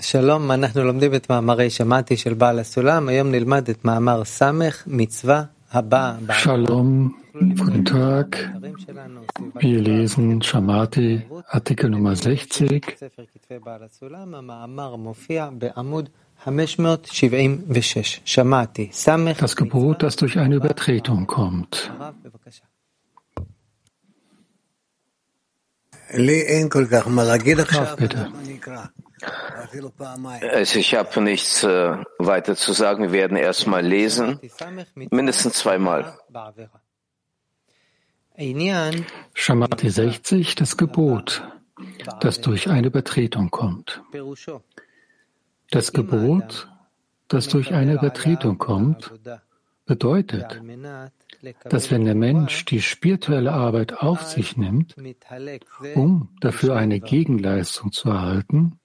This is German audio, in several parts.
שלום, אנחנו לומדים את מאמרי שמעתי של בעל הסולם. היום נלמד את מאמר ס', מצווה הבאה. Shalom, guten Tag. Wir lesen Shamati, Artikel Nummer 60. ספר כתבי בעל הסולם, המאמר מופיע בעמוד 576. שמעתי, ס', Das Gebot, das durch eine Übertretung kommt. הרב, בבקשה. לי אין כל כך מה להגיד עכשיו, Rav, bitte. Also ich habe nichts äh, weiter zu sagen. Wir werden erstmal lesen, mindestens zweimal. Schamati 60, das Gebot, das durch eine Übertretung kommt. Das Gebot, das durch eine Übertretung kommt, bedeutet, dass wenn der Mensch die spirituelle Arbeit auf sich nimmt, um dafür eine Gegenleistung zu erhalten,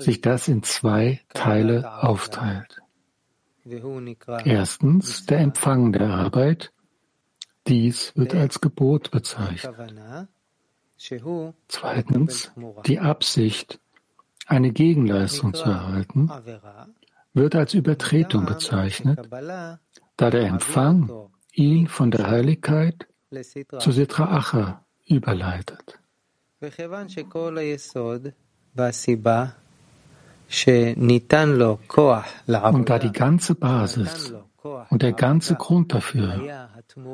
sich das in zwei Teile aufteilt. Erstens der Empfang der Arbeit. Dies wird als Gebot bezeichnet. Zweitens die Absicht, eine Gegenleistung zu erhalten, wird als Übertretung bezeichnet, da der Empfang ihn von der Heiligkeit zu Sitra Acha überleitet. Und da die ganze Basis und der ganze Grund dafür,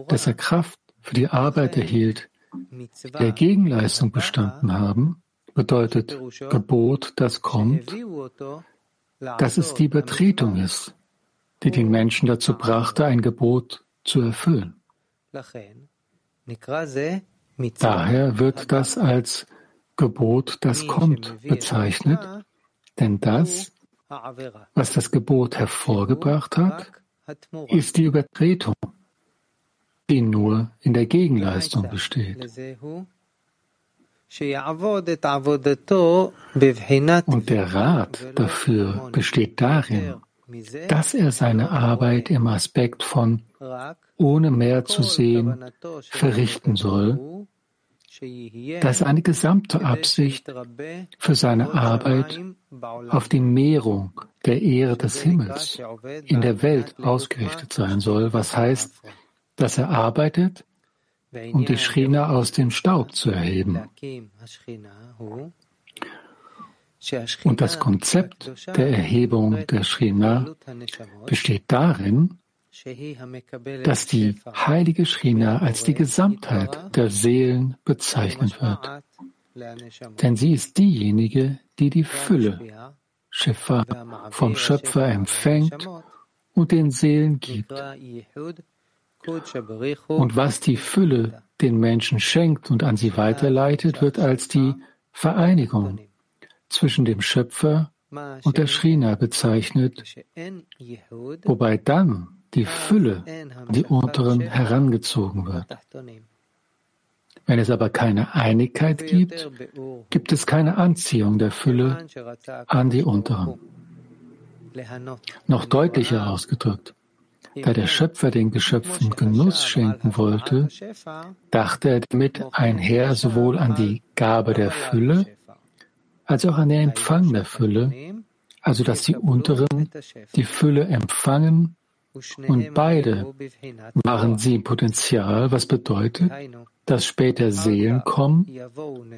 dass er Kraft für die Arbeit erhielt, der Gegenleistung bestanden haben, bedeutet Gebot, das kommt, dass es die Übertretung ist, die den Menschen dazu brachte, ein Gebot zu erfüllen. Daher wird das als Gebot, das kommt, bezeichnet denn das, was das Gebot hervorgebracht hat, ist die Übertretung, die nur in der Gegenleistung besteht. Und der Rat dafür besteht darin, dass er seine Arbeit im Aspekt von ohne mehr zu sehen verrichten soll dass eine gesamte Absicht für seine Arbeit auf die Mehrung der Ehre des Himmels in der Welt ausgerichtet sein soll, was heißt, dass er arbeitet, um die Schrina aus dem Staub zu erheben. Und das Konzept der Erhebung der Schrina besteht darin, dass die heilige Shrina als die Gesamtheit der Seelen bezeichnet wird. Denn sie ist diejenige, die die Fülle, Shefa, vom Schöpfer empfängt und den Seelen gibt. Und was die Fülle den Menschen schenkt und an sie weiterleitet, wird als die Vereinigung zwischen dem Schöpfer und der Shrina bezeichnet, wobei dann die Fülle, die unteren, herangezogen wird. Wenn es aber keine Einigkeit gibt, gibt es keine Anziehung der Fülle an die unteren. Noch deutlicher ausgedrückt, da der Schöpfer den Geschöpfen Genuss schenken wollte, dachte er damit einher sowohl an die Gabe der Fülle als auch an den Empfang der Fülle, also dass die Unteren die Fülle empfangen und beide waren sie im Potenzial, was bedeutet, dass später Seelen kommen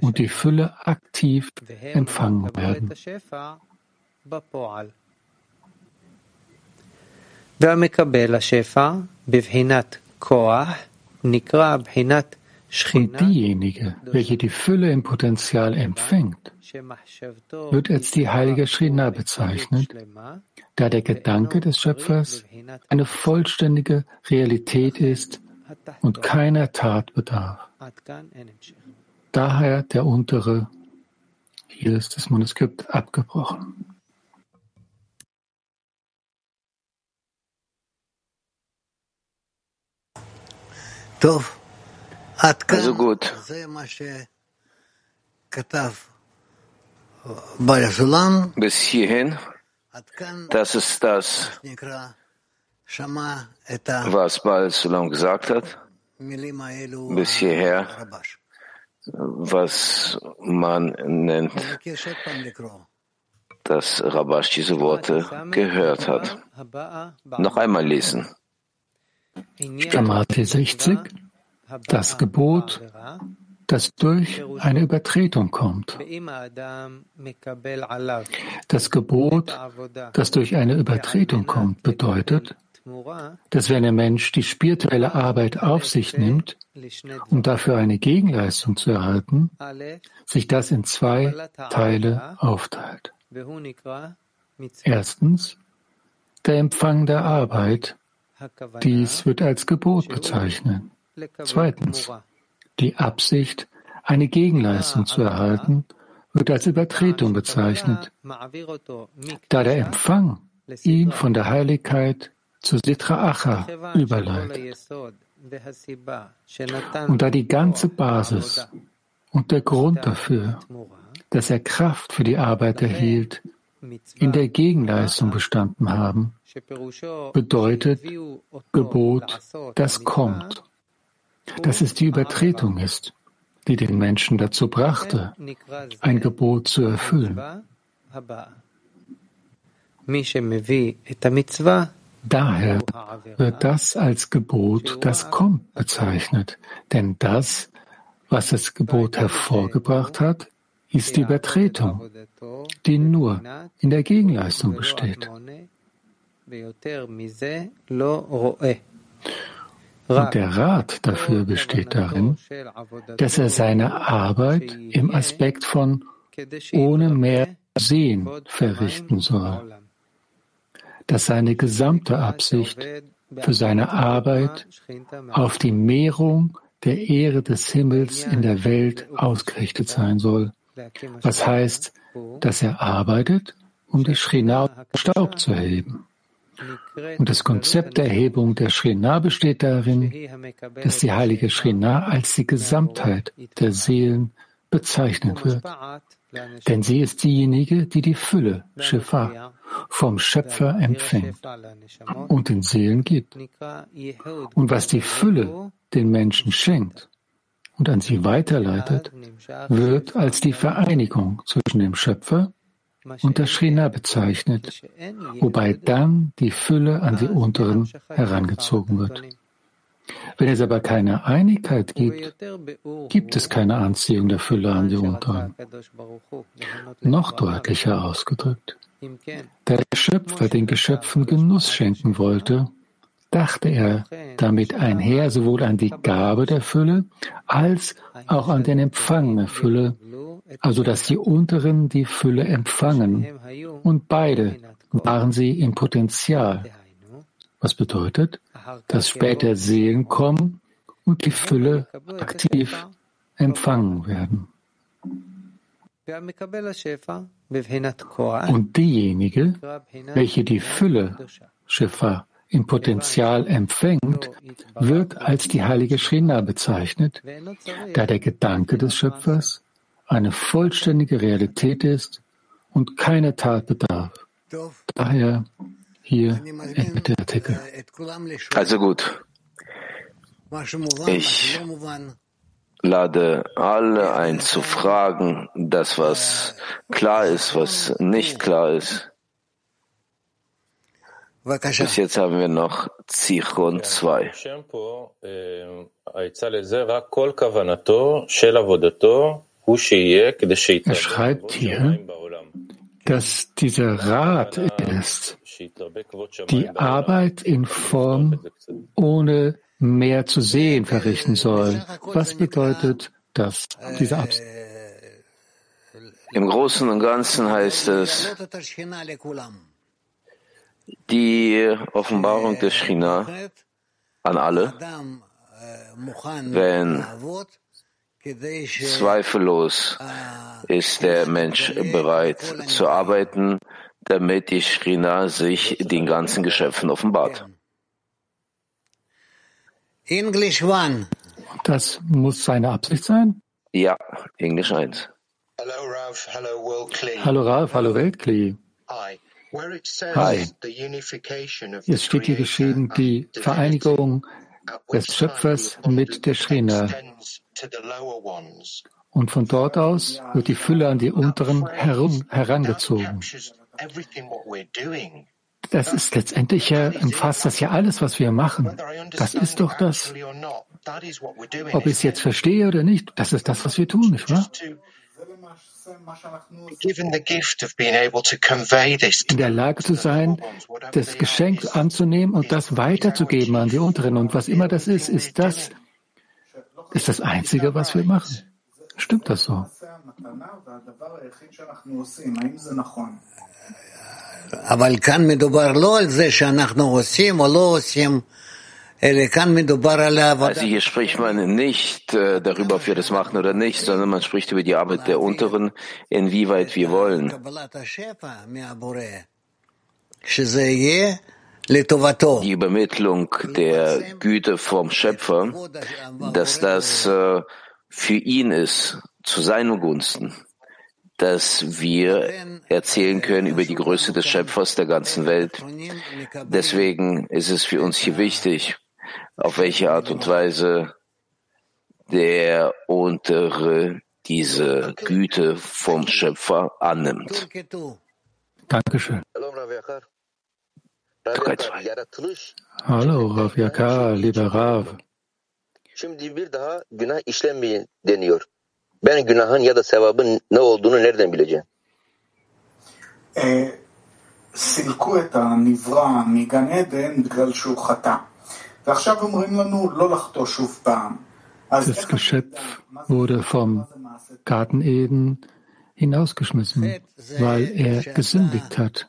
und die Fülle aktiv empfangen werden. והמקבל השפע בבחינת כוח נקרא בחינת schrie diejenige, welche die Fülle im Potenzial empfängt, wird als die heilige Shrina bezeichnet, da der Gedanke des Schöpfers eine vollständige Realität ist und keiner Tat bedarf. Daher der untere, hier ist das Manuskript abgebrochen. Doch. Also gut. Bis hierhin, das ist das, was Baal Sulam gesagt hat. Bis hierher, was man nennt, dass Rabash diese Worte gehört hat. Noch einmal lesen. Stamate 60 das Gebot, das durch eine Übertretung kommt. Das Gebot, das durch eine Übertretung kommt, bedeutet, dass wenn ein Mensch die spirituelle Arbeit auf sich nimmt, um dafür eine Gegenleistung zu erhalten, sich das in zwei Teile aufteilt. Erstens, der Empfang der Arbeit. Dies wird als Gebot bezeichnet. Zweitens, die Absicht, eine Gegenleistung zu erhalten, wird als Übertretung bezeichnet, da der Empfang ihn von der Heiligkeit zu Sitra Acha überleitet. Und da die ganze Basis und der Grund dafür, dass er Kraft für die Arbeit erhielt, in der Gegenleistung bestanden haben, bedeutet Gebot, das kommt, dass es die Übertretung ist, die den Menschen dazu brachte, ein Gebot zu erfüllen. Daher wird das als Gebot, das kommt, bezeichnet, denn das, was das Gebot hervorgebracht hat, ist die Übertretung, die nur in der Gegenleistung besteht. Und der Rat dafür besteht darin, dass er seine Arbeit im Aspekt von ohne mehr Sehen verrichten soll dass seine gesamte Absicht für seine Arbeit auf die Mehrung der Ehre des Himmels in der Welt ausgerichtet sein soll, was heißt, dass er arbeitet, um die Shrina Staub zu erheben. Und das Konzept der Erhebung der Shrina besteht darin, dass die heilige Shrina als die Gesamtheit der Seelen bezeichnet wird. Denn sie ist diejenige, die die Fülle, Shifa, vom Schöpfer empfängt und den Seelen gibt. Und was die Fülle den Menschen schenkt und an sie weiterleitet, wird als die Vereinigung zwischen dem Schöpfer und der Shrina bezeichnet, wobei dann die Fülle an die Unteren herangezogen wird. Wenn es aber keine Einigkeit gibt, gibt es keine Anziehung der Fülle an die Unteren. Noch deutlicher ausgedrückt. Da der Schöpfer den Geschöpfen Genuss schenken wollte, dachte er damit einher sowohl an die Gabe der Fülle als auch an den Empfang der Fülle, also dass die Unteren die Fülle empfangen und beide waren sie im Potenzial, was bedeutet, dass später Seelen kommen und die Fülle aktiv empfangen werden. Und diejenige, welche die Fülle, Schiffer, im Potenzial empfängt, wird als die heilige Shrina bezeichnet, da der Gedanke des Schöpfers eine vollständige Realität ist und keine Tat bedarf. Daher hier endet der Artikel. Also gut. Ich lade alle ein zu fragen, das was klar ist, was nicht klar ist. Bis jetzt haben wir noch Zichron 2. Er schreibt hier, dass dieser Rat ist, die Arbeit in Form ohne mehr zu sehen verrichten soll. Was bedeutet das, diese Absicht? Im Großen und Ganzen heißt es, die Offenbarung des Shina an alle, wenn zweifellos ist der Mensch bereit zu arbeiten, damit die Shrina sich den ganzen Geschöpfen offenbart. English one. Das muss seine Absicht sein? Ja, Englisch 1. Hallo Ralf, hallo Weltkli. Hallo Ralf, hallo Weltkli. Hi. Hi. Es steht hier geschrieben, die Vereinigung des Schöpfers mit der Shrina. Und von dort aus wird die Fülle an die unteren herum, herangezogen. Das ist letztendlich ja, umfasst das ja alles, was wir machen. Das ist doch das. Ob ich es jetzt verstehe oder nicht, das ist das, was wir tun, nicht wahr? In der Lage zu sein, das Geschenk anzunehmen und das weiterzugeben an die Unteren. Und was immer das ist, ist das, ist das Einzige, was wir machen. Stimmt das so? אבל כאן מדובר לא על זה שאנחנו עושים או לא עושים, also hier spricht man nicht äh, darüber, ob wir das machen oder nicht, sondern man spricht über die Arbeit der Unteren, inwieweit wir wollen. Die Übermittlung der Güte vom Schöpfer, dass das äh, für ihn ist, zu seinen Gunsten, dass wir erzählen können über die Größe des Schöpfers der ganzen Welt. Deswegen ist es für uns hier wichtig, auf welche Art und Weise der Untere diese Güte vom Schöpfer annimmt. Dankeschön. Hallo, Rav Yakar, lieber Rav. Şimdi bir daha günah işlenmeyin deniyor. Ben günahın ya da sevabın ne olduğunu nereden bileceğim? סילקו את הנברא מגן עדן בגלל שהוא חטא. Das Geschöpf wurde vom Garten Eden hinausgeschmissen, weil er gesündigt hat.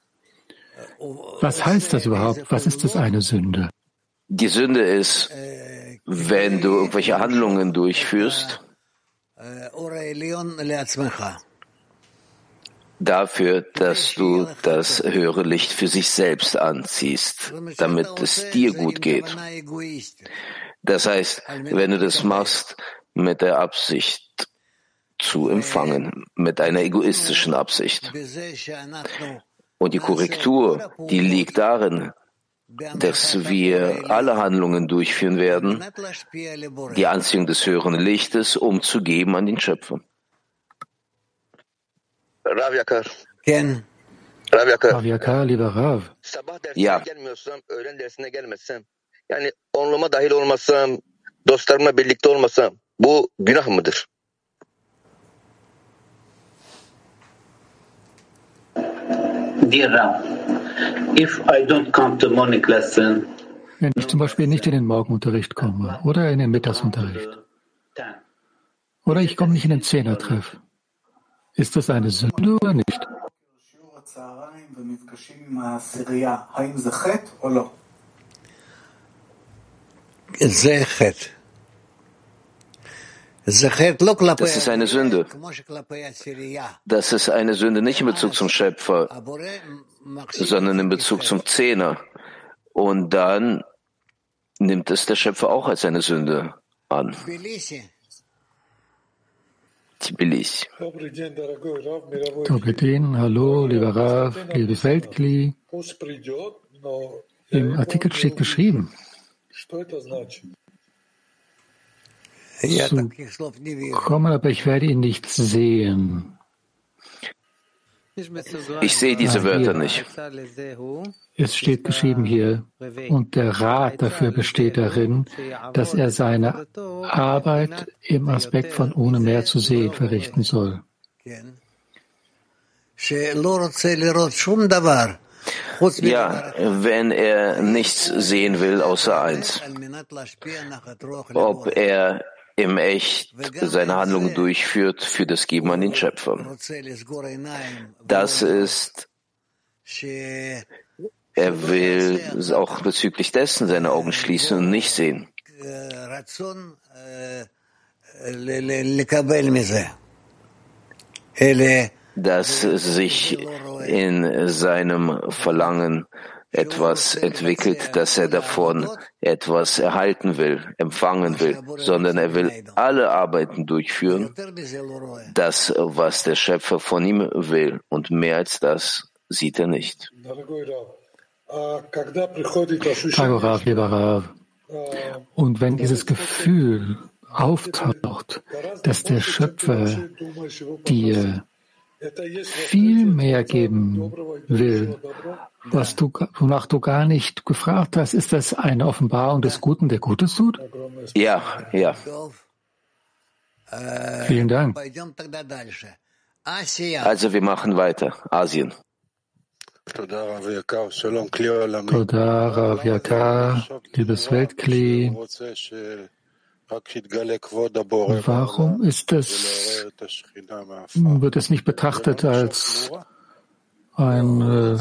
Was heißt das überhaupt? Was ist das eine Sünde? Die Sünde ist, wenn du irgendwelche Handlungen durchführst, dafür, dass du das höhere Licht für sich selbst anziehst, damit es dir gut geht. Das heißt, wenn du das machst mit der Absicht zu empfangen, mit einer egoistischen Absicht. Und die Korrektur, die liegt darin, dass wir alle Handlungen durchführen werden, die Anziehung des höheren Lichtes, um zu geben an den Schöpfer. Rav Yakar. Ken. Rav Yakar. Rav Yakar, lieber Rav. Ja. yani onluma dahil olmasam, dostlarımla birlikte olmasam, bu günah mıdır? Dear Rav, if I don't come to morning lesson, wenn ich zum Beispiel nicht in den Morgenunterricht komme oder in den Mittagsunterricht oder ich komme nicht in den Zehnertreff, ist das eine Sünde oder nicht? Das ist eine Sünde. Das ist eine Sünde nicht in Bezug zum Schöpfer, sondern in Bezug zum Zehner. Und dann nimmt es der Schöpfer auch als eine Sünde an. Tbilisi. Dobrin, hallo, lieber Rav, liebe Feldkli. Im Artikel steht geschrieben, zu kommen, aber ich werde ihn nicht sehen. Ich sehe diese Wörter nicht. Es steht geschrieben hier, und der Rat dafür besteht darin, dass er seine Arbeit im Aspekt von ohne mehr zu sehen verrichten soll. Ja, wenn er nichts sehen will außer eins. Ob er im Echt seine Handlungen durchführt für das Geben an den Schöpfer. Das ist, er will auch bezüglich dessen seine Augen schließen und nicht sehen. Dass sich in seinem Verlangen etwas entwickelt, dass er davon etwas erhalten will, empfangen will, sondern er will alle Arbeiten durchführen, das, was der Schöpfer von ihm will. Und mehr als das sieht er nicht. Und wenn dieses Gefühl auftaucht, dass der Schöpfer dir viel mehr geben will, was du, wonach du gar nicht gefragt hast, ist das eine Offenbarung des Guten, der Gutes tut? Ja, ja. Vielen Dank. Also wir machen weiter. Asien. Toda Rav Yakar, liebes Weltkli. Warum ist das, wird es nicht betrachtet als eine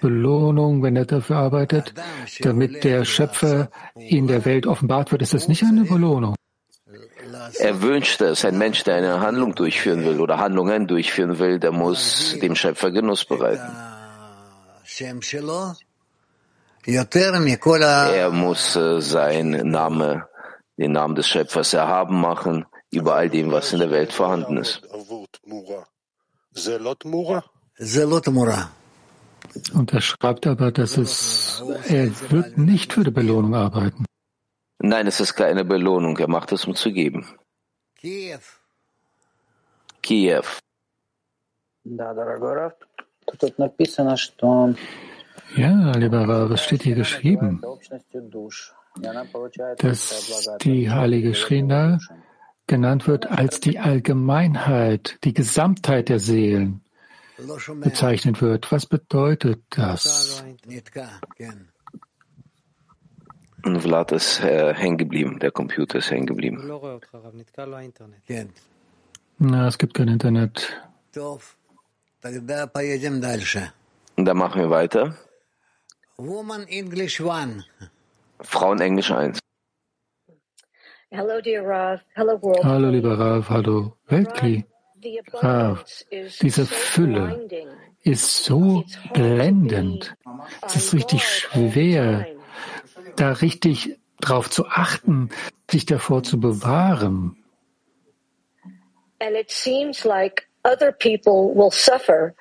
Belohnung, wenn er dafür arbeitet, damit der Schöpfer in der Welt offenbart wird? Ist das nicht eine Belohnung? Er wünscht es. Ein Mensch, der eine Handlung durchführen will oder Handlungen durchführen will, der muss dem Schöpfer Genuss bereiten. Er muss äh, sein Name den Namen des Schöpfers erhaben machen über all dem, was in der Welt vorhanden ist. Und er schreibt aber, dass es, er wird nicht für die Belohnung arbeiten. Nein, es ist keine Belohnung. Er macht es, um zu geben. Kiew. Kiew. Ja, lieber Rav, was steht hier geschrieben? Dass die heilige Shrina genannt wird als die Allgemeinheit, die Gesamtheit der Seelen bezeichnet wird. Was bedeutet das? Vlad ist äh, hängen geblieben, der Computer ist hängen geblieben. Na, es gibt kein Internet. Dann machen wir weiter. Woman English One. Frauenenglisch 1. Hello, dear Rav. Hello, world. Hallo, lieber Rav. Hallo, Weltkli. Rav, diese Fülle ist so blendend. Es ist richtig schwer, da richtig drauf zu achten, sich davor zu bewahren. And it seems like other people will suffer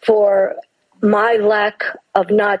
for my lack of not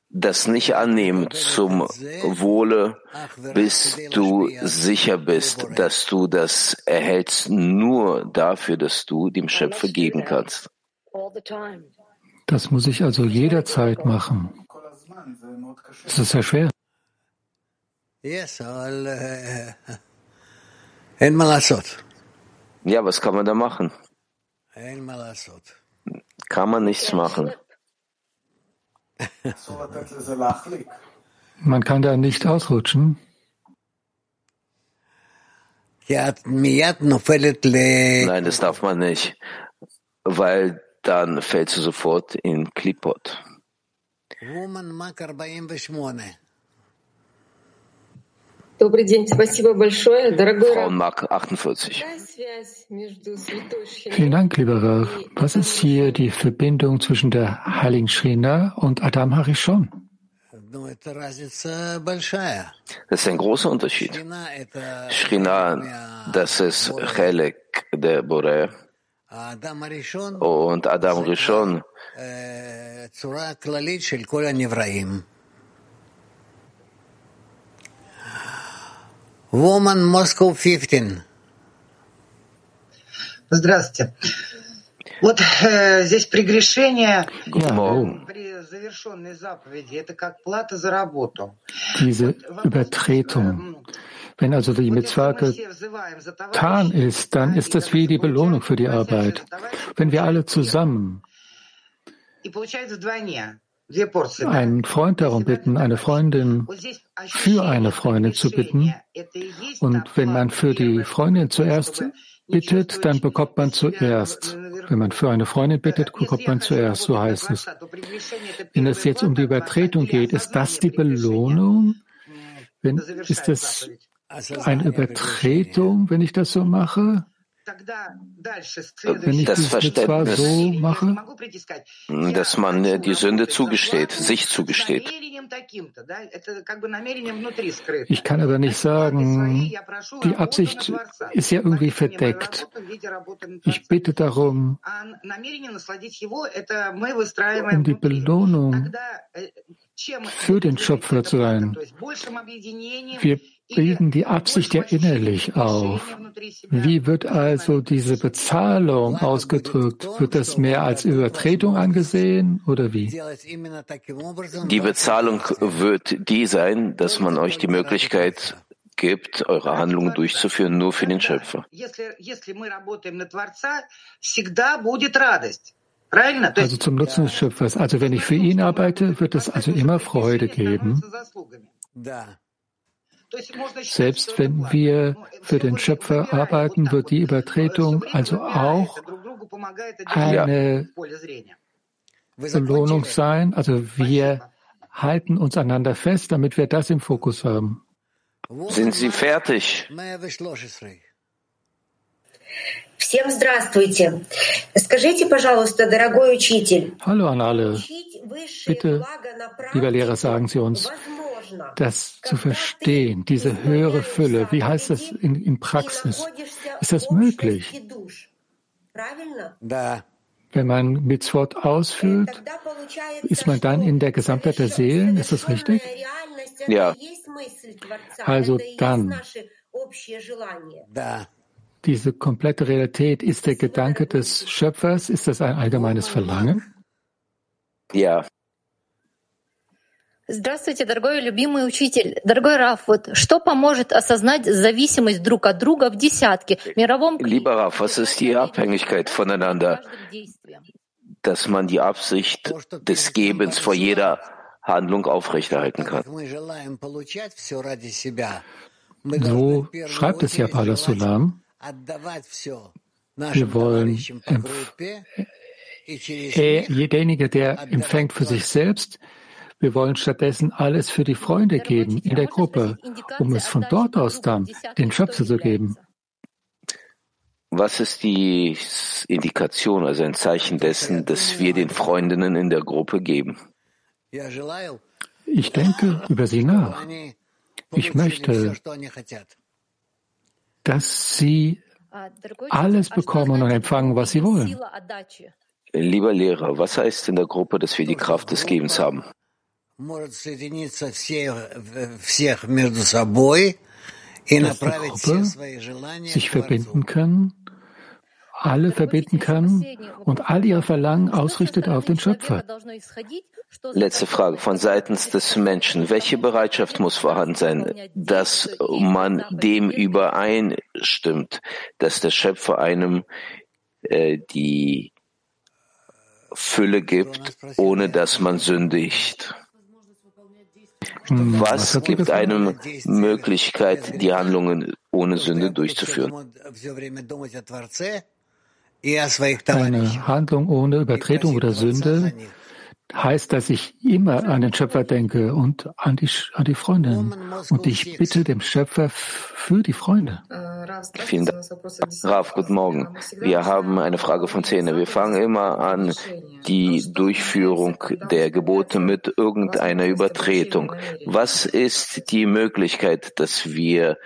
das nicht annehmen zum Wohle, bis du sicher bist, dass du das erhältst, nur dafür, dass du dem Schöpfer geben kannst. Das muss ich also jederzeit machen. Das ist sehr schwer. Ja, was kann man da machen? Kann man nichts machen. Man kann da nicht ausrutschen. Nein, das darf man nicht, weil dann fällst du sofort in Klippot. Woman Makar 48. Frau Mark 48. Vielen Dank, lieber Rav. Was ist hier die Verbindung zwischen der Heiligen Shrina und Adam Harishon? Das ist ein großer Unterschied. Shrina, das ist Chelek der Bore. Und Adam Rishon Woman Moscow 15. Здравствуйте. Вот э, здесь прегрешение Guten Morgen. при завершенной заповеди это как плата за работу. Diese Übertretung. Wenn also die Mitzvah getan ist, dann ist das wie die Belohnung für die Arbeit. Wenn wir alle zusammen einen Freund darum bitten, eine Freundin für eine Freundin zu bitten. Und wenn man für die Freundin zuerst bittet, dann bekommt man zuerst. Wenn man für eine Freundin bittet, bekommt man zuerst, so heißt es. Wenn es jetzt um die Übertretung geht, ist das die Belohnung? Wenn, ist das eine Übertretung, wenn ich das so mache? Wenn ich das Verständnis. so mache, dass man die Sünde zugesteht, sich zugesteht. Ich kann aber nicht sagen, die Absicht ist ja irgendwie verdeckt. Ich bitte darum, um die Belohnung für den Schöpfer zu sein. Wir bilden die Absicht ja innerlich auf. Wie wird also diese Bezahlung ausgedrückt? Wird das mehr als Übertretung angesehen oder wie? Die Bezahlung wird die sein, dass man euch die Möglichkeit gibt, eure Handlungen durchzuführen, nur für den Schöpfer. Also zum Nutzen des Schöpfers. Also wenn ich für ihn arbeite, wird es also immer Freude geben. Selbst wenn wir für den Schöpfer arbeiten, wird die Übertretung also auch eine Belohnung sein. Also wir halten uns einander fest, damit wir das im Fokus haben. Sind Sie fertig? Всем здравствуйте. Скажите, пожалуйста, дорогой учитель. Hallo an alle. Bitte, lieber Lehrer, sagen Sie uns, das zu verstehen, diese höhere Fülle, wie heißt das in, in Praxis? Ist das möglich? Wenn man Mitzvot ausführt, ist man dann in der Gesamtheit der Seelen? Ist das richtig? Ja. Also dann, diese komplette Realität ist der Gedanke des Schöpfers, ist das ein allgemeines Verlangen? Ja. Здравствуйте, дорогой любимый учитель. Дорогой Раф, вот что поможет осознать зависимость друг от друга в десятке, мировом... Lieber Raf, was ist die Abhängigkeit voneinander, dass man die Absicht des Gebens vor jeder Handlung aufrechterhalten kann? So schreibt es ja Paula Sulam. Wir wollen, er, derjenige, der empfängt für sich selbst, wir wollen stattdessen alles für die Freunde geben in der Gruppe, um es von dort aus dann den Schöpfer zu geben. Was ist die Indikation, also ein Zeichen dessen, dass wir den Freundinnen in der Gruppe geben? Ich denke über sie nach. Ich möchte, dass sie alles bekommen und empfangen, was sie wollen. Lieber Lehrer, was heißt in der Gruppe, dass wir die Kraft des Gebens haben? dass die Gruppe sich verbinden kann, alle verbinden kann und all ihre Verlangen ausrichtet auf den Schöpfer. Letzte Frage von seitens des Menschen. Welche Bereitschaft muss vorhanden sein, dass man dem übereinstimmt, dass der Schöpfer einem äh, die Fülle gibt, ohne dass man sündigt? Was gibt einem Möglichkeit, die Handlungen ohne Sünde durchzuführen? Eine Handlung ohne Übertretung oder Sünde heißt, dass ich immer an den Schöpfer denke und an die, an die Freundin. Und ich bitte dem Schöpfer für die Freunde. Vielen Dank. Raf, guten Morgen. Wir haben eine Frage von Zähne. Wir fangen immer an die Durchführung der Gebote mit irgendeiner Übertretung. Was ist die Möglichkeit, dass wir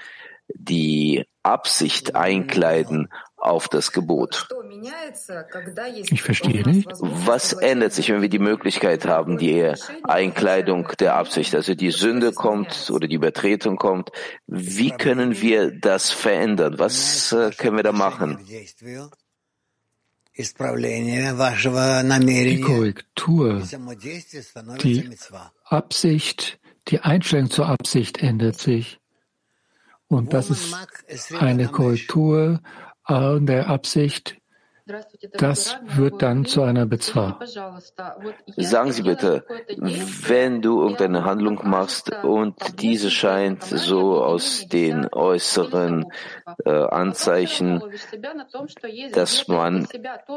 die Absicht einkleiden auf das Gebot. Ich verstehe nicht. Was ändert sich, wenn wir die Möglichkeit haben, die Einkleidung der Absicht, also die Sünde kommt oder die Übertretung kommt? Wie können wir das verändern? Was äh, können wir da machen? Die Korrektur, die Absicht, die Einstellung zur Absicht ändert sich. Und das ist eine Korrektur der Absicht, das wird dann zu einer Bezwa. Sagen Sie bitte, wenn du irgendeine Handlung machst und diese scheint so aus den äußeren äh, Anzeichen, dass man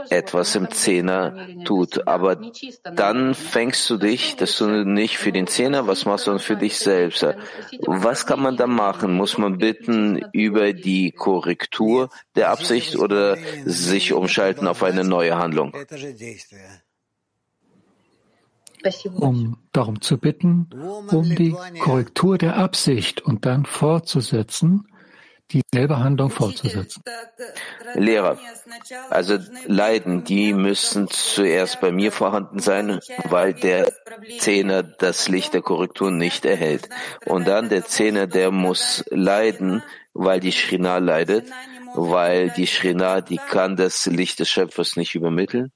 etwas im Zehner tut, aber dann fängst du dich, dass du nicht für den Zehner was machst, sondern für dich selbst. Was kann man da machen? Muss man bitten über die Korrektur der Absicht oder sich umschalten auf eine neue Handlung? Um darum zu bitten, um die Korrektur der Absicht und dann fortzusetzen, dieselbe Handlung fortzusetzen. Lehrer, also Leiden, die müssen zuerst bei mir vorhanden sein, weil der Zehner das Licht der Korrektur nicht erhält. Und dann der Zehner, der muss leiden, weil die Shrina leidet, weil die Shrina, die kann das Licht des Schöpfers nicht übermitteln?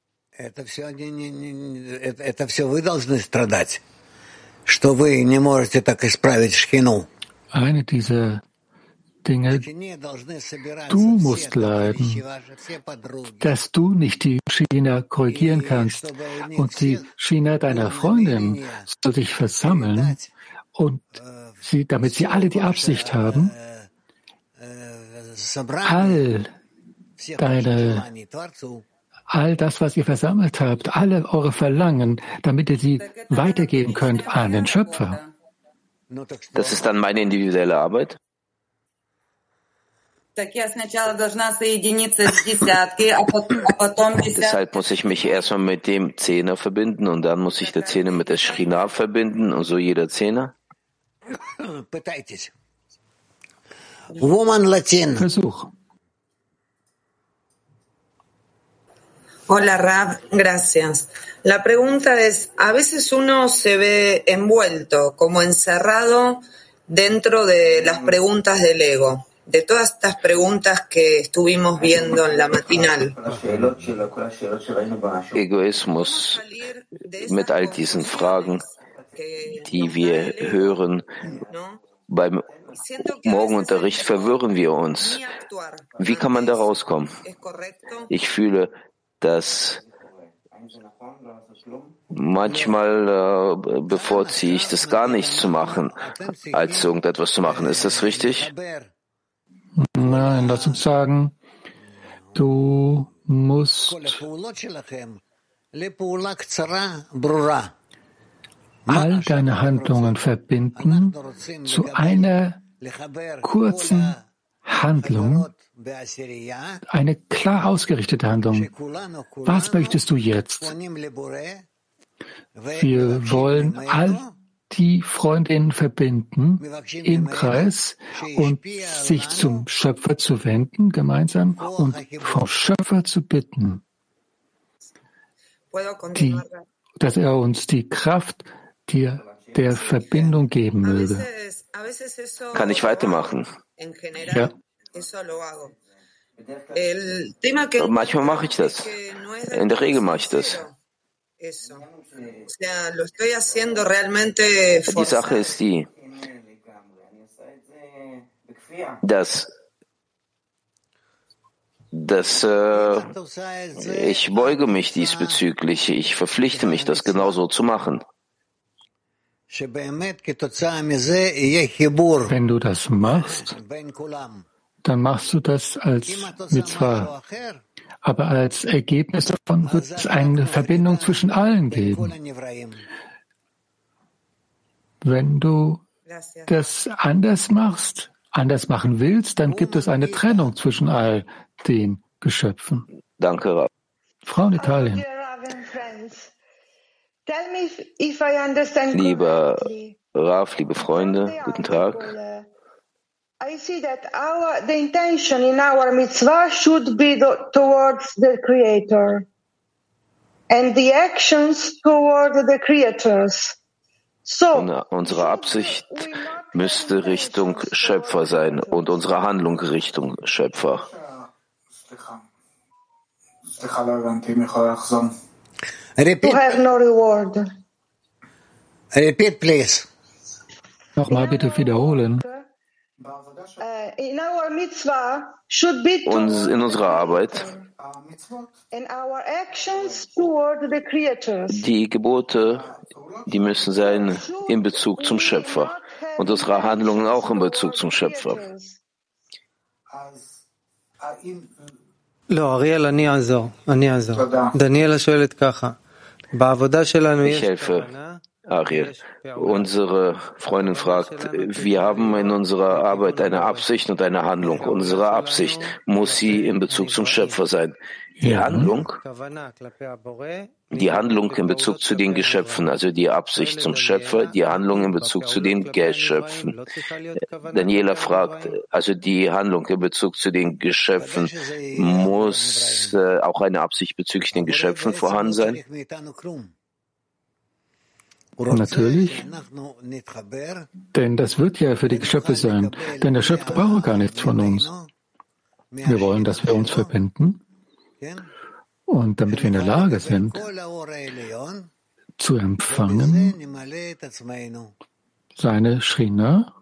Eine dieser Dinge, du musst leiden, dass du nicht die China korrigieren kannst und die China deiner Freundin soll sich versammeln und sie, damit sie alle die Absicht haben, all deine all das, was ihr versammelt habt, alle eure Verlangen, damit ihr sie weitergeben könnt an den Schöpfer. Das ist dann meine individuelle Arbeit? Deshalb muss ich mich erstmal mit dem Zehner verbinden und dann muss ich der Zehner mit der Shrina verbinden und so jeder Zehner? Versuch. Hola Rab, gracias. La pregunta es, a veces uno se ve envuelto, como encerrado dentro de las preguntas del ego, de todas estas preguntas que estuvimos viendo en la matinal. Egoismus mit all diesen Fragen, die wir hören. Beim Morgenunterricht verwirren wir uns. Wie kann man da rauskommen? Ich fühle, dass manchmal äh, bevorziehe ich das gar nicht zu machen, als irgendetwas zu machen. Ist das richtig? Nein, lass uns sagen, du musst all deine Handlungen verbinden zu einer kurzen Handlung, eine klar ausgerichtete Handlung. Was möchtest du jetzt? Wir wollen all die Freundinnen verbinden im Kreis und sich zum Schöpfer zu wenden, gemeinsam und vom Schöpfer zu bitten, die, dass er uns die Kraft der, der Verbindung geben möge. Kann ich weitermachen? Ja. Manchmal mache ich das. In der Regel mache ich das. Die Sache ist die, dass, dass äh, ich beuge mich diesbezüglich. Ich verpflichte mich, das genauso zu machen. Wenn du das machst, dann machst du das als Mitzvah. Aber als Ergebnis davon wird es eine Verbindung zwischen allen geben. Wenn du das anders machst, anders machen willst, dann gibt es eine Trennung zwischen all den Geschöpfen. Danke, Rav. Frau in Italien. Lieber Rav, liebe Freunde, guten Tag. I see that our the intention in our mitzvah should be the, towards the Creator, and the actions toward the creators. So, unsere Absicht müsste Richtung Schöpfer sein und unsere Handlung Richtung Schöpfer. To have no reward. Repeat, please. Nochmal bitte wiederholen. Uh, in our mitzvah should be Uns, in unserer Arbeit Die Gebote, die müssen sein in Bezug zum Schöpfer und unsere Handlungen auch in Bezug zum Schöpfer. לא, אריאל, אני אעזור, אני אעזור. דניאלה שואלת ככה, בעבודה שלנו Ich helfe, Ariel. Unsere Freundin fragt, wir haben in unserer Arbeit eine Absicht und eine Handlung. Unsere Absicht muss sie in Bezug zum Schöpfer sein. Die Handlung, die Handlung in Bezug zu den Geschöpfen, also die Absicht zum Schöpfer, die Handlung in Bezug zu den Geschöpfen. Daniela fragt, also die Handlung in Bezug zu den Geschöpfen, muss äh, auch eine Absicht bezüglich den Geschöpfen vorhanden sein? Natürlich, denn das wird ja für die Geschöpfe sein, denn der Schöpfer braucht gar nichts von uns. Wir wollen, dass wir uns verbinden. Und damit wir in der Lage sind, zu empfangen, seine Shrina,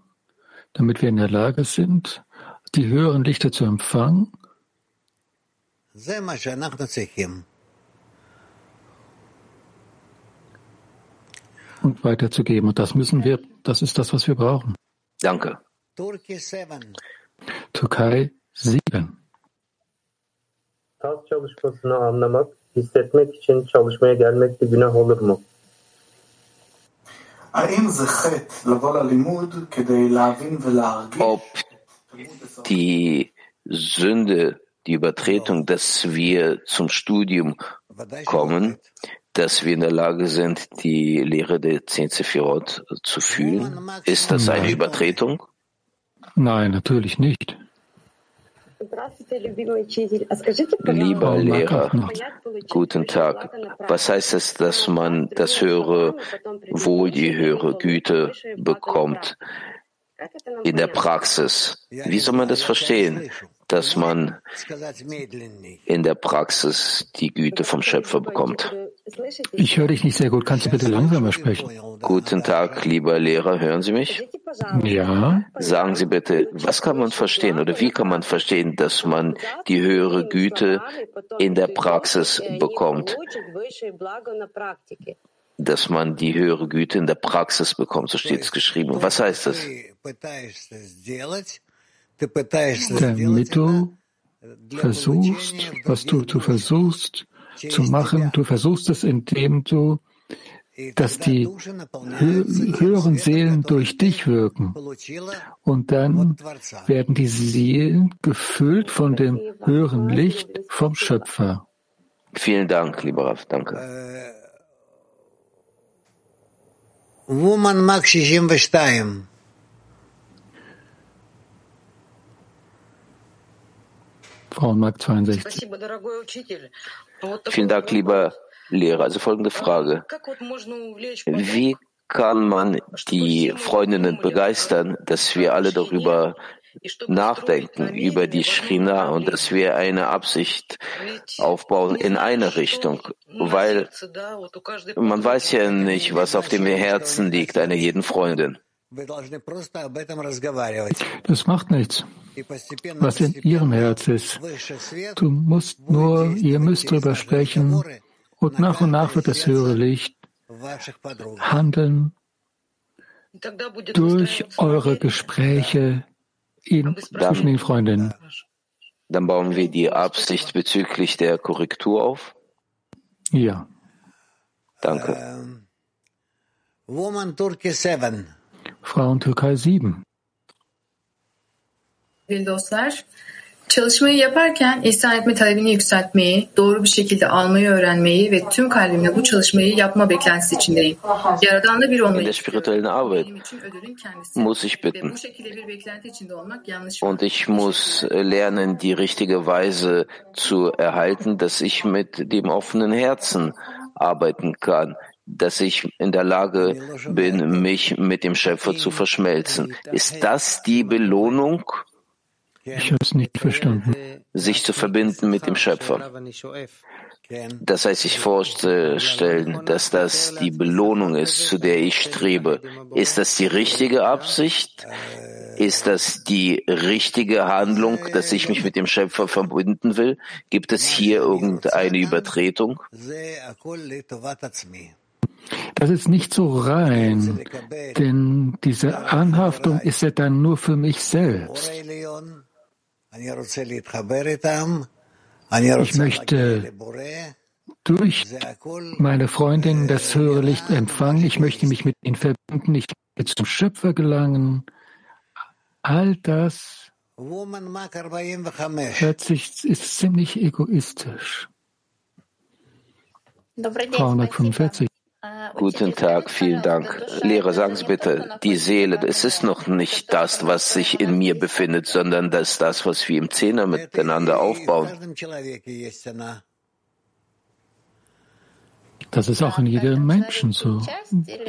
damit wir in der Lage sind, die höheren Lichter zu empfangen und weiterzugeben. Und das müssen wir, das ist das, was wir brauchen. Danke. Türkei 7. Tas çalışmasını anlamak, hissetmek için çalışmaya gelmek de günah olur mu? Ob die Sünde, die Übertretung, dass wir zum Studium kommen, dass wir in der Lage sind, die Lehre der zehn Sephirot zu fühlen? Ist das eine Übertretung? Nein, natürlich nicht. Lieber Lehrer, guten Tag. Was heißt es, dass man das höhere Wohl, die höhere Güte bekommt in der Praxis? Wie soll man das verstehen? Dass man in der Praxis die Güte vom Schöpfer bekommt. Ich höre dich nicht sehr gut. Kannst du bitte langsamer sprechen? Guten Tag, lieber Lehrer. Hören Sie mich? Ja. Sagen Sie bitte, was kann man verstehen oder wie kann man verstehen, dass man die höhere Güte in der Praxis bekommt? Dass man die höhere Güte in der Praxis bekommt, so steht es geschrieben. Was heißt das? Damit du versuchst, was du, du versuchst zu machen, du versuchst es, indem du, dass die höheren Seelen durch dich wirken. Und dann werden die Seelen gefüllt von dem höheren Licht vom Schöpfer. Vielen Dank, lieber Raff, danke. Woman Mark 62. Frauenmarkt 62. Vielen Dank, lieber Lehrer. Also folgende Frage. Wie kann man die Freundinnen begeistern, dass wir alle darüber nachdenken, über die Shrina und dass wir eine Absicht aufbauen in eine Richtung? Weil man weiß ja nicht, was auf dem Herzen liegt einer jeden Freundin. Das macht nichts, was in ihrem Herz ist. Du musst nur, ihr müsst darüber sprechen und nach und nach wird das höhere Licht handeln durch eure Gespräche in, zwischen den Freundinnen. Dann bauen wir die Absicht bezüglich der Korrektur auf? Ja. Danke. Woman Turkey 7. Frauen Türkei 7. Sevgili dostlar, çalışmayı yaparken ihsan etme talebini yükseltmeyi, doğru bir şekilde almayı öğrenmeyi ve tüm kalbimle bu çalışmayı yapma beklentisi içindeyim. Yaradanla bir olmayı muss ich bitten. bu şekilde bir beklenti içinde olmak yanlış. Und ich muss lernen, die richtige Weise zu erhalten, dass ich mit dem offenen Herzen arbeiten kann, dass ich in der Lage bin, mich mit dem Schöpfer zu verschmelzen. Ist das die Belohnung, Ich habe es nicht verstanden. sich zu verbinden mit dem Schöpfer? Das heißt, sich vorstellen, dass das die Belohnung ist, zu der ich strebe. Ist das die richtige Absicht? Ist das die richtige Handlung, dass ich mich mit dem Schöpfer verbinden will? Gibt es hier irgendeine Übertretung? Das ist nicht so rein, denn diese Anhaftung ist ja dann nur für mich selbst. Ich möchte durch meine Freundin das höhere Licht empfangen. Ich möchte mich mit ihnen verbinden. Ich möchte zum Schöpfer gelangen. All das hört sich, ist ziemlich egoistisch. Frau 145. Guten Tag, vielen Dank. Lehrer, sagen Sie bitte, die Seele, es ist noch nicht das, was sich in mir befindet, sondern das, das, was wir im Zehner miteinander aufbauen. Das ist auch in jedem Menschen so.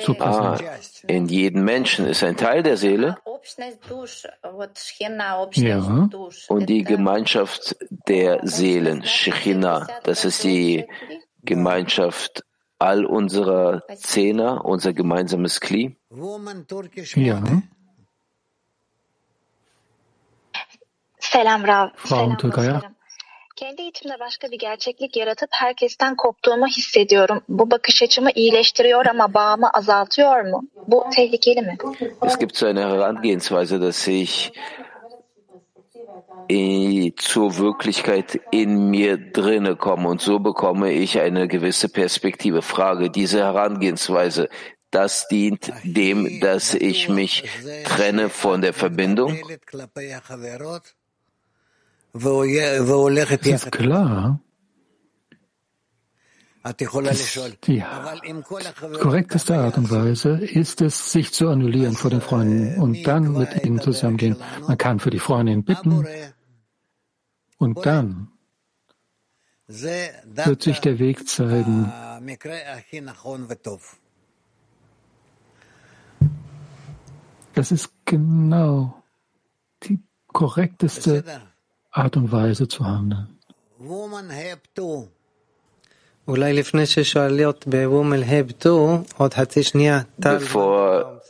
so ah, in jedem Menschen ist ein Teil der Seele. Ja. Und die Gemeinschaft der Seelen, Shechina, das ist die Gemeinschaft all unserer Zehner, unser gemeinsames Kli? Ja. Selam Rav. Frau Türkaya. Kendi içimde başka bir gerçeklik yaratıp herkesten koptuğumu hissediyorum. Bu bakış açımı iyileştiriyor ama bağımı azaltıyor mu? Bu tehlikeli mi? Es gibt so eine Herangehensweise, dass ich zur Wirklichkeit in mir drinne komme und so bekomme ich eine gewisse Perspektive. Frage, diese Herangehensweise, das dient dem, dass ich mich trenne von der Verbindung? Es ist klar. Die korrekteste Art und Weise ist es, sich zu annullieren vor den Freunden und dann mit ihnen zusammengehen. Man kann für die Freundin bitten und dann wird sich der Weg zeigen. Das ist genau die korrekteste Art und Weise zu handeln. Bevor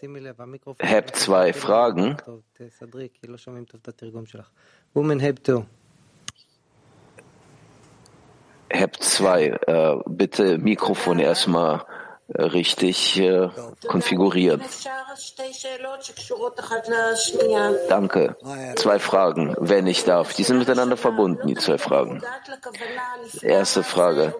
HEP 2 fragen, HEP 2, äh, bitte Mikrofon erstmal äh, richtig äh, konfigurieren. Danke. Zwei Fragen, wenn ich darf. Die sind miteinander verbunden, die zwei Fragen. Erste Frage.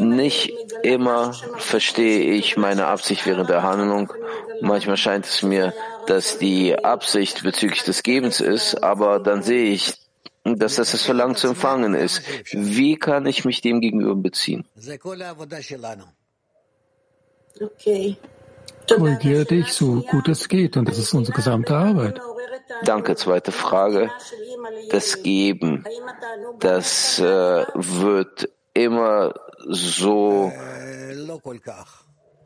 Nicht immer verstehe ich meine Absicht während der Handlung. Manchmal scheint es mir, dass die Absicht bezüglich des Gebens ist, aber dann sehe ich, dass das das Verlangen zu empfangen ist. Wie kann ich mich dem gegenüber beziehen? Okay. Korrigiere dich so gut es geht und das ist unsere gesamte Arbeit. Danke. Zweite Frage. Das Geben, das äh, wird immer so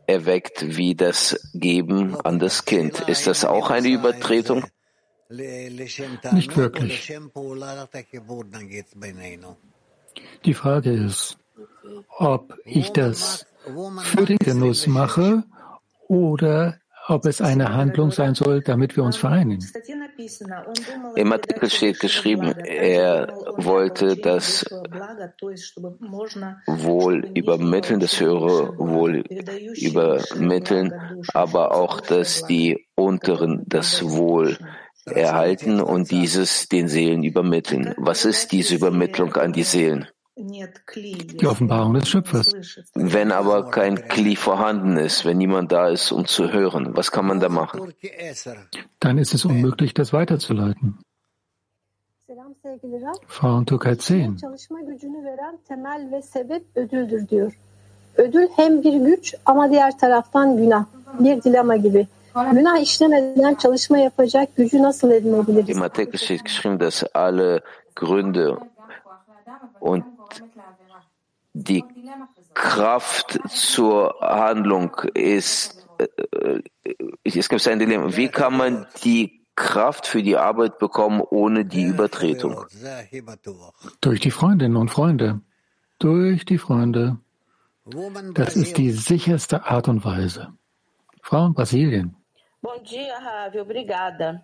erweckt wie das Geben an das Kind. Ist das auch eine Übertretung? Nicht wirklich. Die Frage ist, ob ich das für den Genuss mache oder ob es eine Handlung sein soll, damit wir uns vereinen. Im Artikel steht geschrieben, er wollte das Wohl übermitteln, das höhere Wohl übermitteln, aber auch, dass die Unteren das Wohl erhalten und dieses den Seelen übermitteln. Was ist diese Übermittlung an die Seelen? Die Offenbarung des Schöpfers. Wenn aber kein Kli vorhanden ist, wenn niemand da ist, um zu hören, was kann man da machen? Dann ist es unmöglich, das weiterzuleiten. Frau Türkei 10. Ödül hem bir güç ama diğer taraftan günah. Bir dilema gibi. Günah işlemeden çalışma yapacak gücü nasıl edinebiliriz? Im Artikel steht geschrieben, dass alle Gründe und die Kraft zur Handlung ist, äh, es gibt ein Dilemma. Wie kann man die Kraft für die Arbeit bekommen ohne die Übertretung? Durch die Freundinnen und Freunde. durch die Freunde. Das ist die sicherste Art und Weise. Frau in Brasilien. Bom dia, Ravi. Obrigada.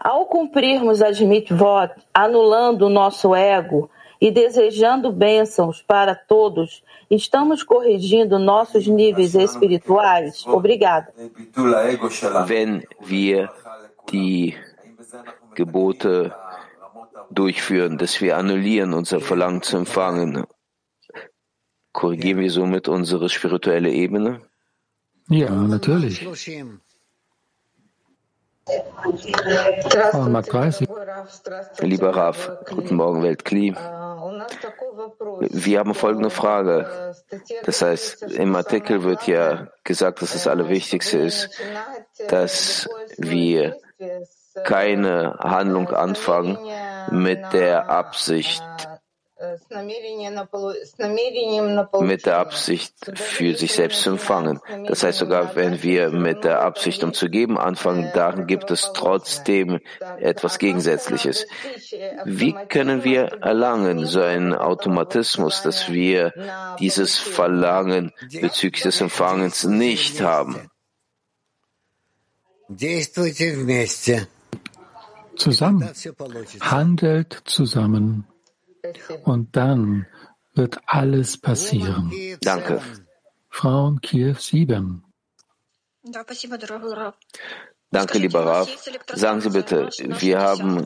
Ao cumprirmos as mitvot, anulando o nosso ego e desejando bênçãos para todos, estamos corrigindo nossos níveis espirituais? Obrigada. Wenn wir die Gebote durchführen, dass wir annullieren unser Verlangen zu empfangen, korrigieren wir somit unsere spirituelle Ebene? Ja, natürlich. Mark 30. Lieber Raf, guten Morgen, Weltkli. Wir haben folgende Frage. Das heißt, im Artikel wird ja gesagt, dass das Allerwichtigste ist, dass wir keine Handlung anfangen mit der Absicht, mit der Absicht, für sich selbst zu empfangen. Das heißt, sogar wenn wir mit der Absicht, um zu geben, anfangen, dann gibt es trotzdem etwas Gegensätzliches. Wie können wir erlangen, so einen Automatismus, dass wir dieses Verlangen bezüglich des Empfangens nicht haben? Zusammen. Handelt zusammen. Und dann wird alles passieren. Danke. Frauen Kiew 7. Danke, lieber Raf. Sagen Sie bitte, wir haben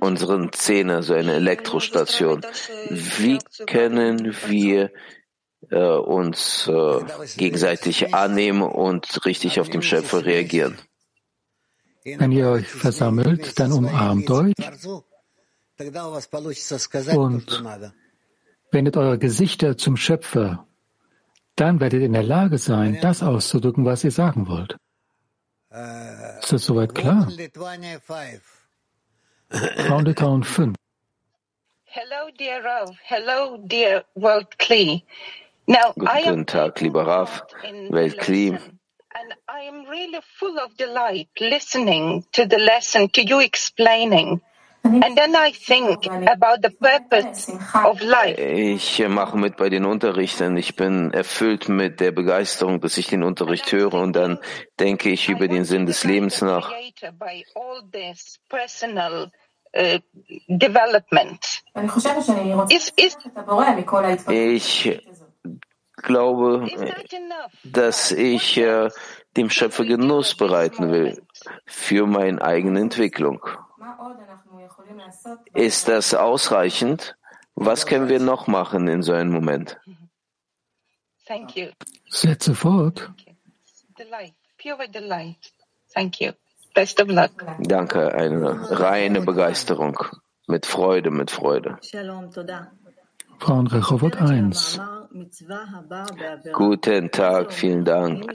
unseren Zähne, so eine Elektrostation. Wie können wir äh, uns äh, gegenseitig annehmen und richtig auf den Schöpfer reagieren? Wenn ihr euch versammelt, dann umarmt euch und wendet eure Gesichter zum Schöpfer, dann werdet ihr in der Lage sein, das auszudrücken, was ihr sagen wollt. Ist das soweit klar? Frauen Litauen 5. Hello, dear Rav. Hello, dear World Kli. Now, Guten Tag, lieber Rav, Welt Kli. And I am really full of delight listening to the lesson, to you explaining. And then I think about the purpose of life. Ich mache mit bei den Unterrichten. Ich bin erfüllt mit der Begeisterung, dass ich den Unterricht höre und dann denke ich über den Sinn des Lebens nach. By all this personal uh, Ich glaube, dass ich äh, dem Schöpfer Genuss bereiten will für meine eigene Entwicklung. Ist das ausreichend? Was können wir noch machen in so einem Moment? thank you. Setze fort. Delight, pure delight. Thank you. Best of luck. Danke, eine reine Begeisterung. Mit Freude, mit Freude. Frauen Rehovot 1. Guten Tag, vielen Dank.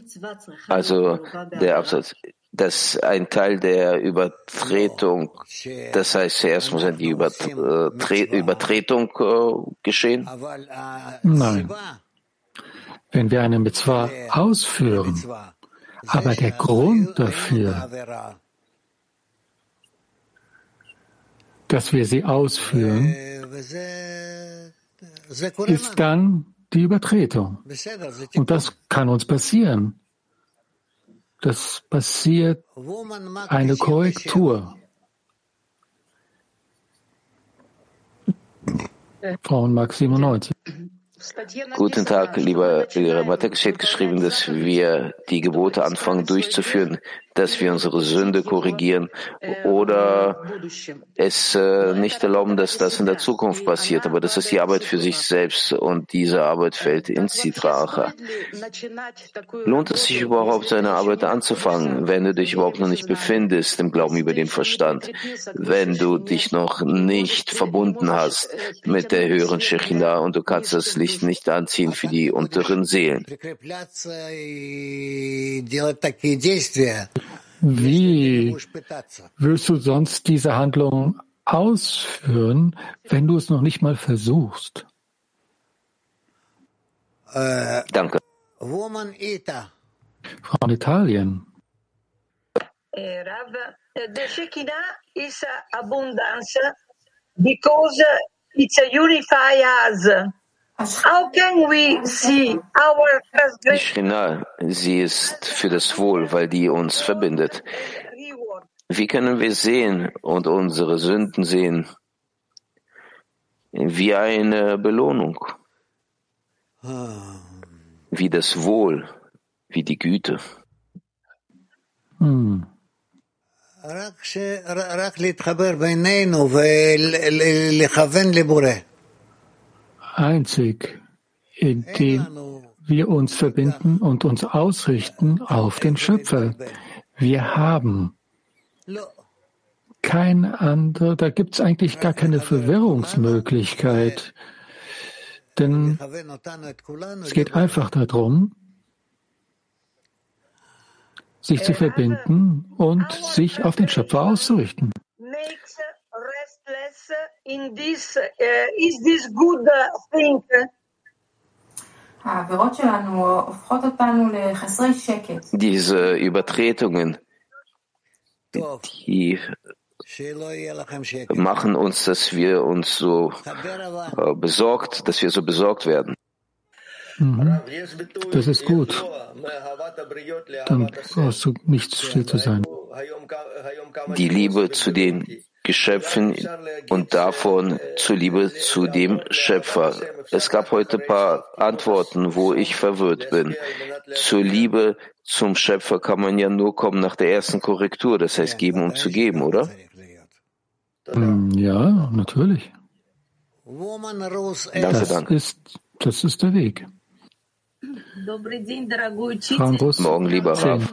Also der Absatz, dass ein Teil der Übertretung, das heißt, zuerst muss die Übertre Übertretung äh, geschehen? Nein. Wenn wir eine Mitzvah ausführen, aber der Grund dafür, dass wir sie ausführen, ist dann die Übertretung. Und das kann uns passieren. Das passiert eine Korrektur. Frauenmark 97. Guten Tag, lieber Lehrer. Matek steht geschrieben, dass wir die Gebote anfangen durchzuführen, dass wir unsere Sünde korrigieren oder es äh, nicht erlauben, dass das in der Zukunft passiert. Aber das ist die Arbeit für sich selbst und diese Arbeit fällt in Zitracha. Lohnt es sich überhaupt, seine Arbeit anzufangen, wenn du dich überhaupt noch nicht befindest im Glauben über den Verstand, wenn du dich noch nicht verbunden hast mit der höheren Shechina und du kannst das Licht nicht anziehen für die unteren Seelen? Wie willst du sonst diese Handlung ausführen, wenn du es noch nicht mal versuchst? Danke. Frau in Italien. Rav, the Shekinah is abundance because it's a unify us. How can we see our Die transgression Shina, sie ist für das Wohl, weil die uns verbindet. Wie können wir sehen und unsere Sünden sehen? Wie eine Belohnung, wie das Wohl, wie die Güte. Hm. רק ש- רק להתחבר בינינו ולכוון לבורא. Einzig, indem wir uns verbinden und uns ausrichten auf den Schöpfer. Wir haben kein anderer, da gibt es eigentlich gar keine Verwirrungsmöglichkeit. Denn es geht einfach darum, sich zu verbinden und sich auf den Schöpfer auszurichten in this, uh, is this good uh, thing? Diese Übertretungen, die machen uns, dass wir uns so äh, besorgt, dass wir so besorgt werden. Mhm. Das ist gut, um aus, nicht still zu sein. Die Liebe zu den Geschöpfen und davon zuliebe zu dem Schöpfer. Es gab heute ein paar Antworten, wo ich verwirrt bin. Zur Liebe zum Schöpfer kann man ja nur kommen nach der ersten Korrektur, das heißt geben um zu geben, oder? Mm, ja, natürlich. Danke, danke. Ist, das ist der Weg. Morgen, lieber Rav.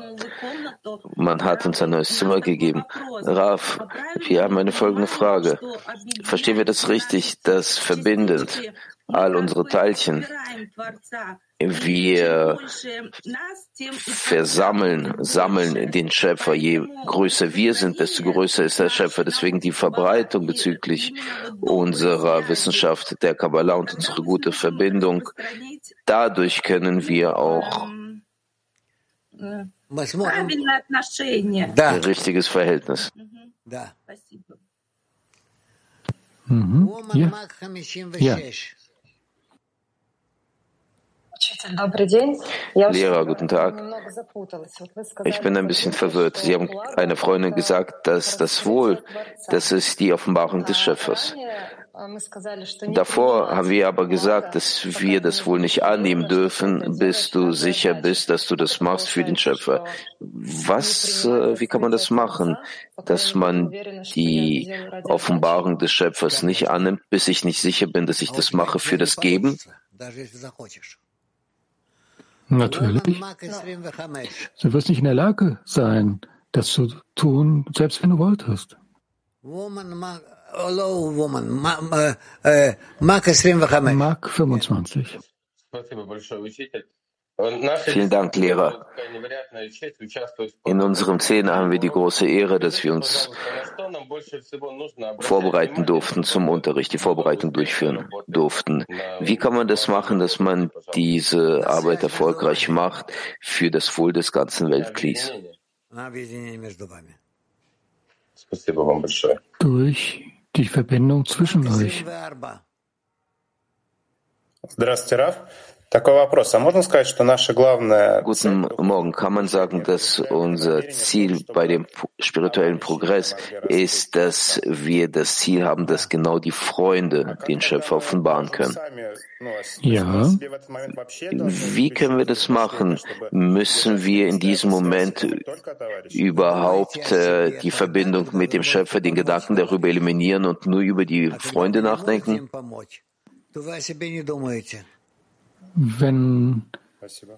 Man hat uns ein neues Zimmer gegeben. Raf, wir haben eine folgende Frage. Verstehen wir das richtig, dass verbindend all unsere Teilchen wir versammeln, sammeln den Schöpfer. Je größer wir sind, desto größer ist der Schöpfer. Deswegen die Verbreitung bezüglich unserer Wissenschaft der Kabbalah und unsere gute Verbindung. Dadurch können wir auch ein richtiges Verhältnis. Mhm. Ja. Ja. Lehrer, guten Tag. Ich bin ein bisschen verwirrt. Sie haben eine Freundin gesagt, dass das Wohl, das ist die Offenbarung des Schöpfers. Davor haben wir aber gesagt, dass wir das wohl nicht annehmen dürfen, bis du sicher bist, dass du das machst für den Schöpfer. Was, äh, wie kann man das machen, dass man die Offenbarung des Schöpfers nicht annimmt, bis ich nicht sicher bin, dass ich das mache für das Geben? Natürlich. Du wirst nicht in der Lage sein, das zu tun, selbst wenn du wolltest. Hello Woman, Mark 25. Mark 25. Vielen Dank, Lehrer. In unserem Zehner haben wir die große Ehre, dass wir uns vorbereiten durften zum Unterricht, die Vorbereitung durchführen durften. Wie kann man das machen, dass man diese Arbeit erfolgreich macht für das Wohl des ganzen Weltkriegs? Durch die Verbindung zwischen euch. 24. Здравствуйте, Раф. Guten Morgen. Kann man sagen, dass unser Ziel bei dem spirituellen Progress ist, dass wir das Ziel haben, dass genau die Freunde den Schöpfer offenbaren können? Ja. Wie können wir das machen? Müssen wir in diesem Moment überhaupt äh, die Verbindung mit dem Schöpfer, den Gedanken darüber eliminieren und nur über die Freunde nachdenken? Wenn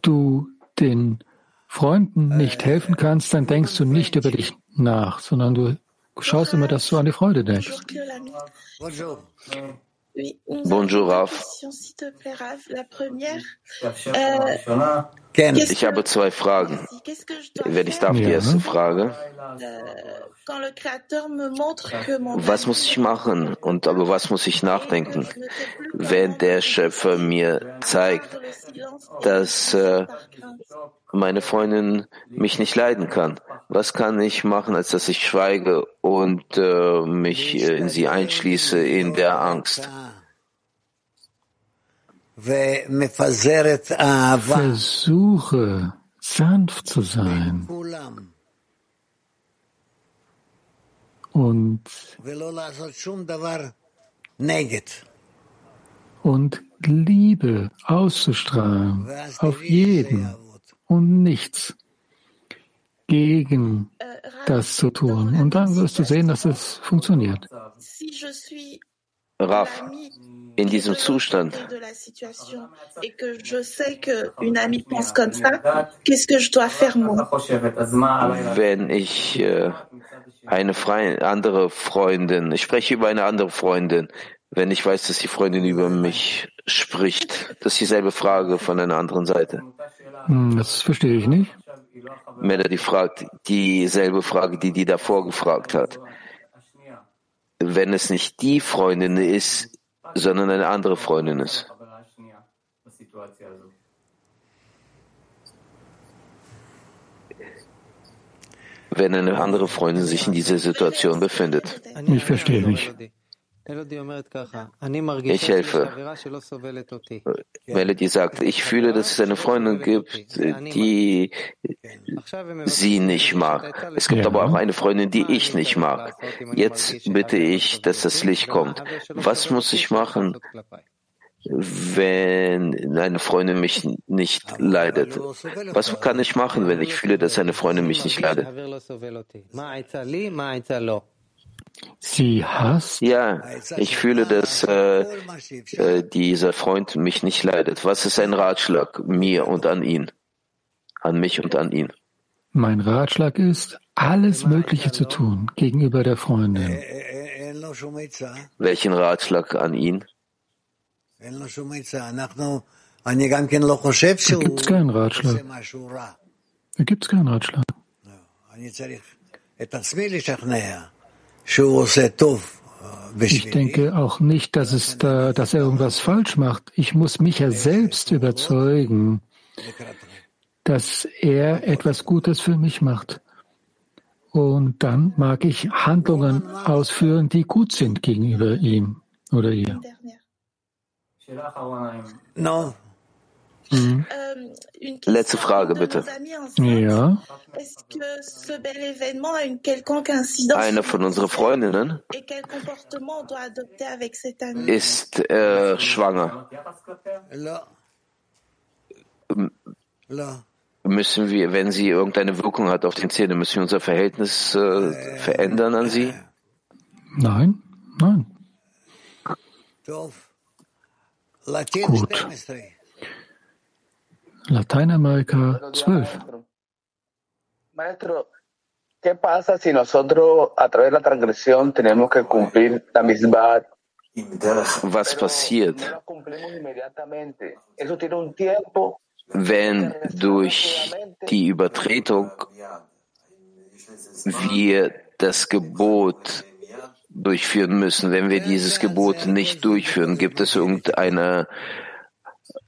du den Freunden nicht helfen kannst, dann denkst du nicht über dich nach, sondern du schaust immer, dass du an die Freude denkst. Bonjour. Oui, une Bonjour, Raf. euh. Ich habe zwei Fragen. Wenn ich darf, die erste Frage. euh, Was muss ich machen und über was muss ich nachdenken, wenn der Schöpfer mir zeigt, dass äh, meine Freundin mich nicht leiden kann? Was kann ich machen, als dass ich schweige und äh, mich äh, in sie einschließe in der Angst? Versuche sanft zu sein und, und Liebe auszustrahlen auf jeden und nichts gegen das zu tun. Und dann wirst du sehen, dass es funktioniert. Raf, in diesem Zustand, wenn ich äh, eine Fre andere Freundin, ich spreche über eine andere Freundin, wenn ich weiß, dass die Freundin über mich spricht, das ist dieselbe Frage von einer anderen Seite. Hm, das verstehe ich nicht. Melody fragt dieselbe Frage, die die davor gefragt hat. Wenn es nicht die Freundin ist, sondern eine andere Freundin ist. Wenn eine andere Freundin sich in dieser Situation befindet. Ich verstehe nicht. Ich helfe. Melody sagt, ich fühle, dass es eine Freundin gibt, die sie nicht mag. Es gibt ja. aber auch eine Freundin, die ich nicht mag. Jetzt bitte ich, dass das Licht kommt. Was muss ich machen, wenn eine Freundin mich nicht leidet? Was kann ich machen, wenn ich fühle, dass eine Freundin mich nicht leidet? Sie hasst? Ja, ich fühle, dass äh, äh, dieser Freund mich nicht leidet. Was ist ein Ratschlag mir und an ihn? An mich und an ihn. Mein Ratschlag ist, alles Mögliche zu tun gegenüber der Freundin. Welchen Ratschlag an ihn? Da gibt es keinen Ratschlag. Da gibt es keinen Ratschlag. Ich denke auch nicht, dass, es da, dass er irgendwas falsch macht. Ich muss mich ja selbst überzeugen, dass er etwas Gutes für mich macht. Und dann mag ich Handlungen ausführen, die gut sind gegenüber ihm oder ihr. No. Mhm. Letzte Frage, bitte. Ja. Eine von unseren Freundinnen ist äh, schwanger. Müssen wir, wenn sie irgendeine Wirkung hat auf den Zähne, müssen wir unser Verhältnis äh, verändern an sie? Nein, nein. Gut. Lateinamerika 12. Maestro, ¿qué pasa si nosotros a través de la transgresión tenemos que cumplir la misma Was passiert, wenn durch die Übertretung wir das Gebot durchführen müssen? Wenn wir dieses Gebot nicht durchführen, gibt es irgendeine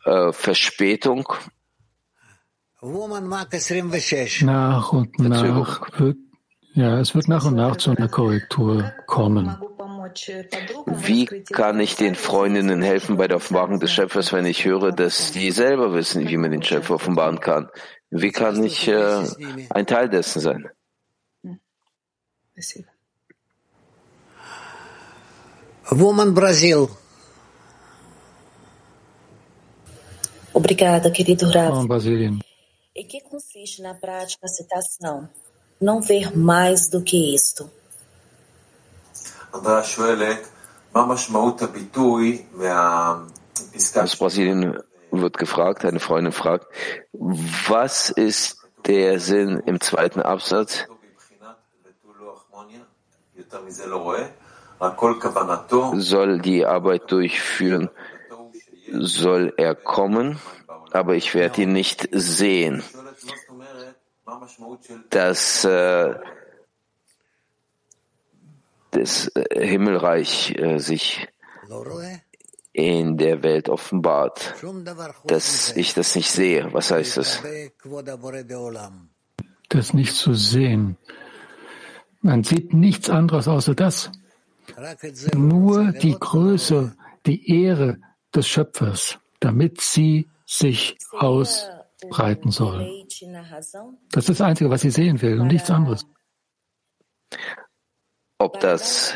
äh, Verspätung? Nach und nach wird, ja, es wird nach und nach zu einer Korrektur kommen. Wie kann ich den Freundinnen helfen bei der Offenbarung des Schöpfers, wenn ich höre, dass die selber wissen, wie man den Schöpfer offenbaren kann? Wie kann ich äh, ein Teil dessen sein? Woman Brazil. Obrigada, querido Rav. Brasilien. Em que consiste na prática a citação? Não ver mais do que isto. Aus Brasilien wird gefragt, eine Freundin fragt, was ist der Sinn im zweiten Absatz? Soll die Arbeit durchführen, soll er kommen, aber ich werde ihn nicht sehen. Dass äh, das äh, Himmelreich äh, sich in der Welt offenbart, dass ich das nicht sehe. Was heißt das? Das nicht zu sehen. Man sieht nichts anderes außer das. Nur die Größe, die Ehre des Schöpfers damit sie sich ausbreiten soll. Das ist das Einzige, was sie sehen will und nichts anderes. Ob das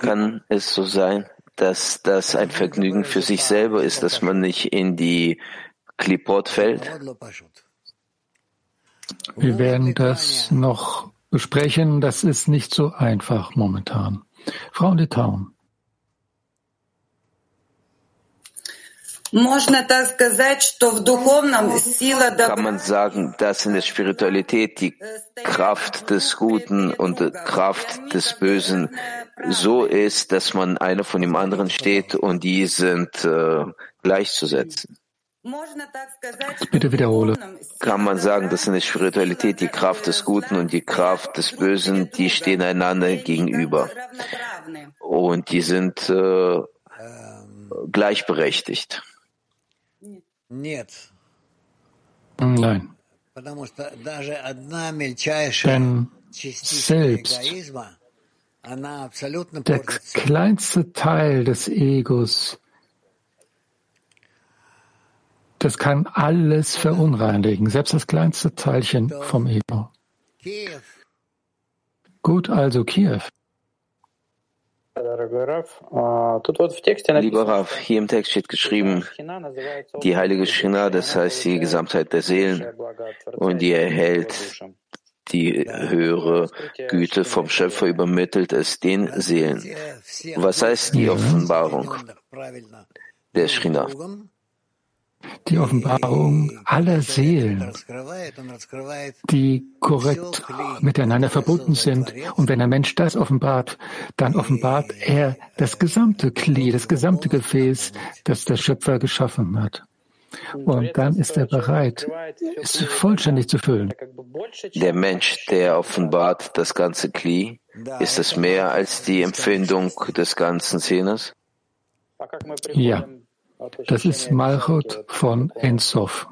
kann es so sein, dass das ein Vergnügen für sich selber ist, dass man nicht in die Klipot fällt? Wir werden das noch besprechen. Das ist nicht so einfach momentan. Frau Litauen. Kann man sagen, dass in der Spiritualität die Kraft des Guten und die Kraft des Bösen so ist, dass man einer von dem anderen steht und die sind äh, gleichzusetzen? Bitte wiederhole. Kann man sagen, dass in der Spiritualität die Kraft des Guten und die Kraft des Bösen, die stehen einander gegenüber. Und die sind äh, gleichberechtigt. Nein. Denn selbst der kleinste Teil des Egos das kann alles verunreinigen, selbst das kleinste Teilchen vom Ego. Gut, also Kiew. Lieber Rav, hier im Text steht geschrieben, die heilige Shina, das heißt die Gesamtheit der Seelen, und die erhält die höhere Güte vom Schöpfer, übermittelt es den Seelen. Was heißt die Offenbarung der Shina? Die Offenbarung aller Seelen, die korrekt miteinander verbunden sind. Und wenn ein Mensch das offenbart, dann offenbart er das gesamte Kli, das gesamte Gefäß, das der Schöpfer geschaffen hat. Und dann ist er bereit, es vollständig zu füllen. Der Mensch, der offenbart das ganze Kli, ist es mehr als die Empfindung des ganzen Zehners? Ja. Das ist Malchut von Ensof.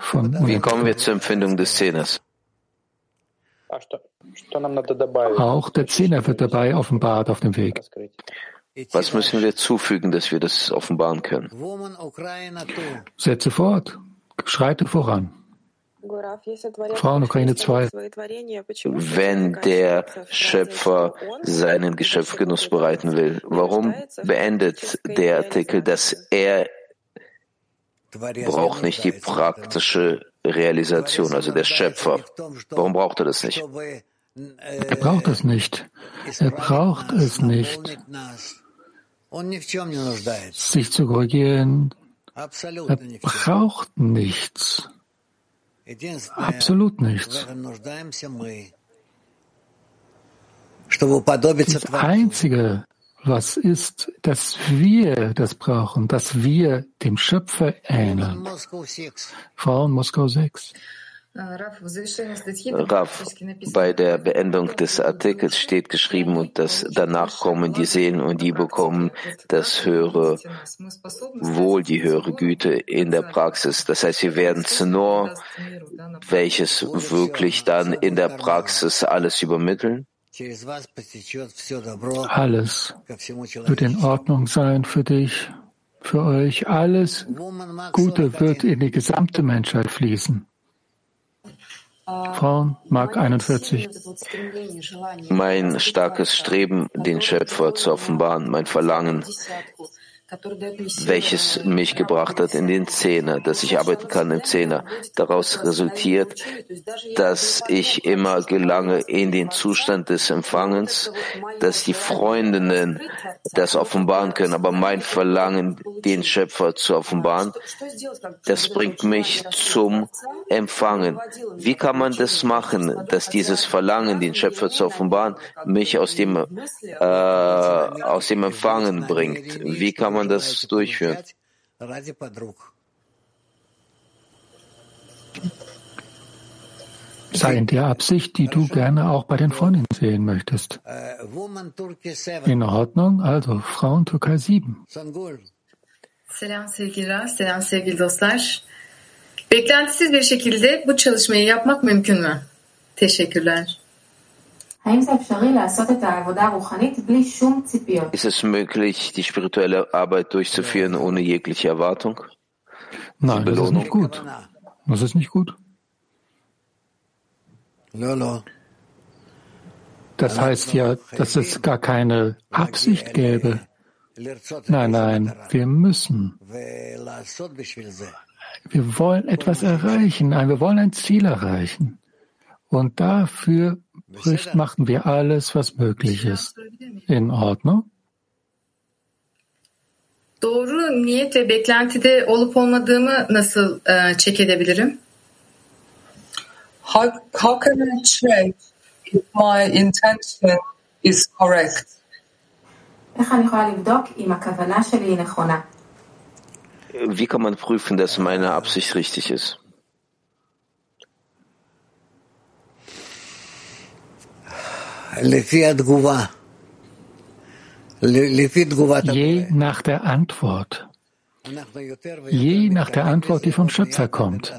Von Wie kommen wir zur Empfindung des Zehners? Auch der Zehner wird dabei offenbart auf dem Weg. Was müssen wir zufügen, dass wir das offenbaren können? Setze fort, schreite voran. Frauen Ukraine 2. Wenn der Schöpfer seinen Geschöpfgenuss bereiten will, warum beendet der Artikel, dass er braucht nicht die praktische Realisation, also der Schöpfer? Warum braucht er das nicht? Er braucht es nicht. Er braucht es nicht, sich zu korrigieren. Er braucht nichts. Absolut nichts. Das Einzige, was ist, dass wir das brauchen, dass wir dem Schöpfer ähneln. Frauen Moskau 6. Rav, bei der Beendung des Artikels steht geschrieben, und dass danach kommen die Seelen und die bekommen das höhere Wohl, die höhere Güte in der Praxis. Das heißt, wir werden Znor, welches wirklich dann in der Praxis alles übermitteln? Alles wird in Ordnung sein für dich, für euch. Alles Gute wird in die gesamte Menschheit fließen. Frauen, Mark 41. Mein starkes Streben, den Schöpfer zu offenbaren, mein Verlangen, welches mich gebracht hat in den Zehner, dass ich arbeiten kann im Zehner. Daraus resultiert, dass ich immer gelange in den Zustand des Empfangens, dass die Freundinnen das offenbaren können, aber mein Verlangen, den Schöpfer zu offenbaren, das bringt mich zum Empfangen. Wie kann man das machen, dass dieses Verlangen, den Schöpfer zu offenbaren, mich aus dem, äh, aus dem Empfangen bringt? Wie kann man man das durchführen? Sei in der Absicht, die du gerne auch bei den Freundinnen sehen möchtest. In Ordnung, also Frauen Türkei 7. Selam sevgiler, selam sevgili dostlar. Beklentisiz bir şekilde bu çalışmayı yapmak mümkün mü? Teşekkürler. Ist es möglich, die spirituelle Arbeit durchzuführen ohne jegliche Erwartung? Nein, das ist nicht gut. Das ist nicht gut. Das heißt ja, dass es gar keine Absicht gäbe. Nein, nein, wir müssen. Wir wollen etwas erreichen, nein, wir wollen ein Ziel erreichen. Und dafür machen wir alles, was möglich ist. In Ordnung? Doğru niyet ve beklentide olup olmadığımı nasıl e, check edebilirim? How, how can I check if my intention is correct? Wie kann man prüfen, dass meine Absicht richtig ist? Je nach der Antwort. Je nach der Antwort, die vom Schöpfer kommt.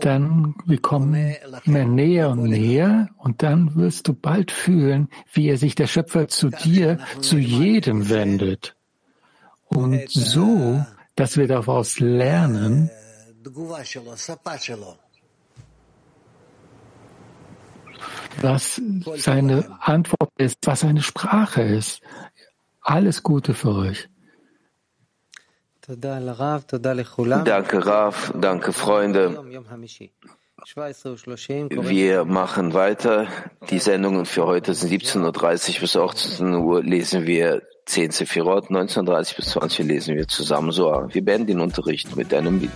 Dann wir kommen immer näher und näher und dann wirst du bald fühlen, wie er sich der Schöpfer zu dir, zu jedem wendet. Und so, dass wir daraus lernen, was seine Antwort ist, was seine Sprache ist. Alles Gute für euch. Danke, Raf. Danke, Freunde. Wir machen weiter. Die Sendungen für heute sind 17.30 Uhr bis 18 Uhr lesen wir 10 Sefirot, 19.30 bis 20 Uhr lesen wir zusammen Soar. Wir beenden den Unterricht mit einem Lied.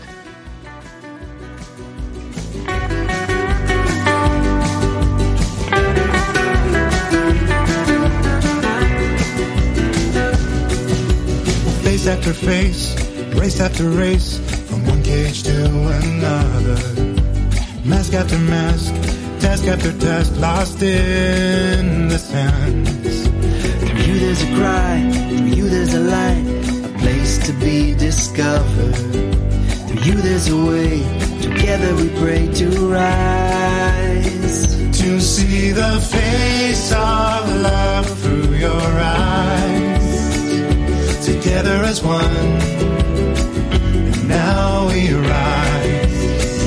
Face after face, race after race, from one cage to another. Mask after mask, task after task, lost in the sands. Through you there's a cry, through you there's a light, a place to be discovered. Through you there's a way, together we pray to rise. To see the face of love through your eyes. Together as one, and now we rise.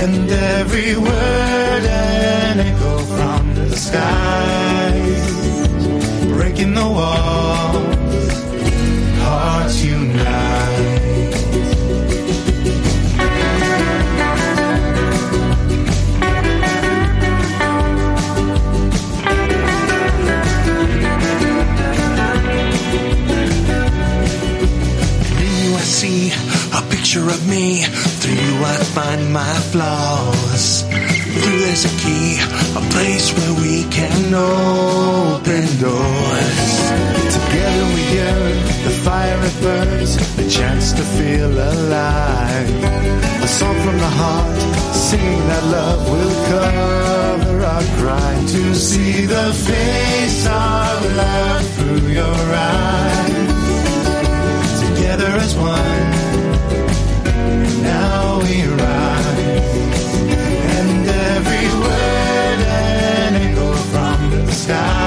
And every word an echo from the skies, breaking the walls, picture of me. Through you I find my flaws. Through there's a key, a place where we can open doors. Together we yearn, the fire it burns, a chance to feel alive. A song from the heart, singing that love will cover our crime. To see the face of love through your eyes, together as one. time.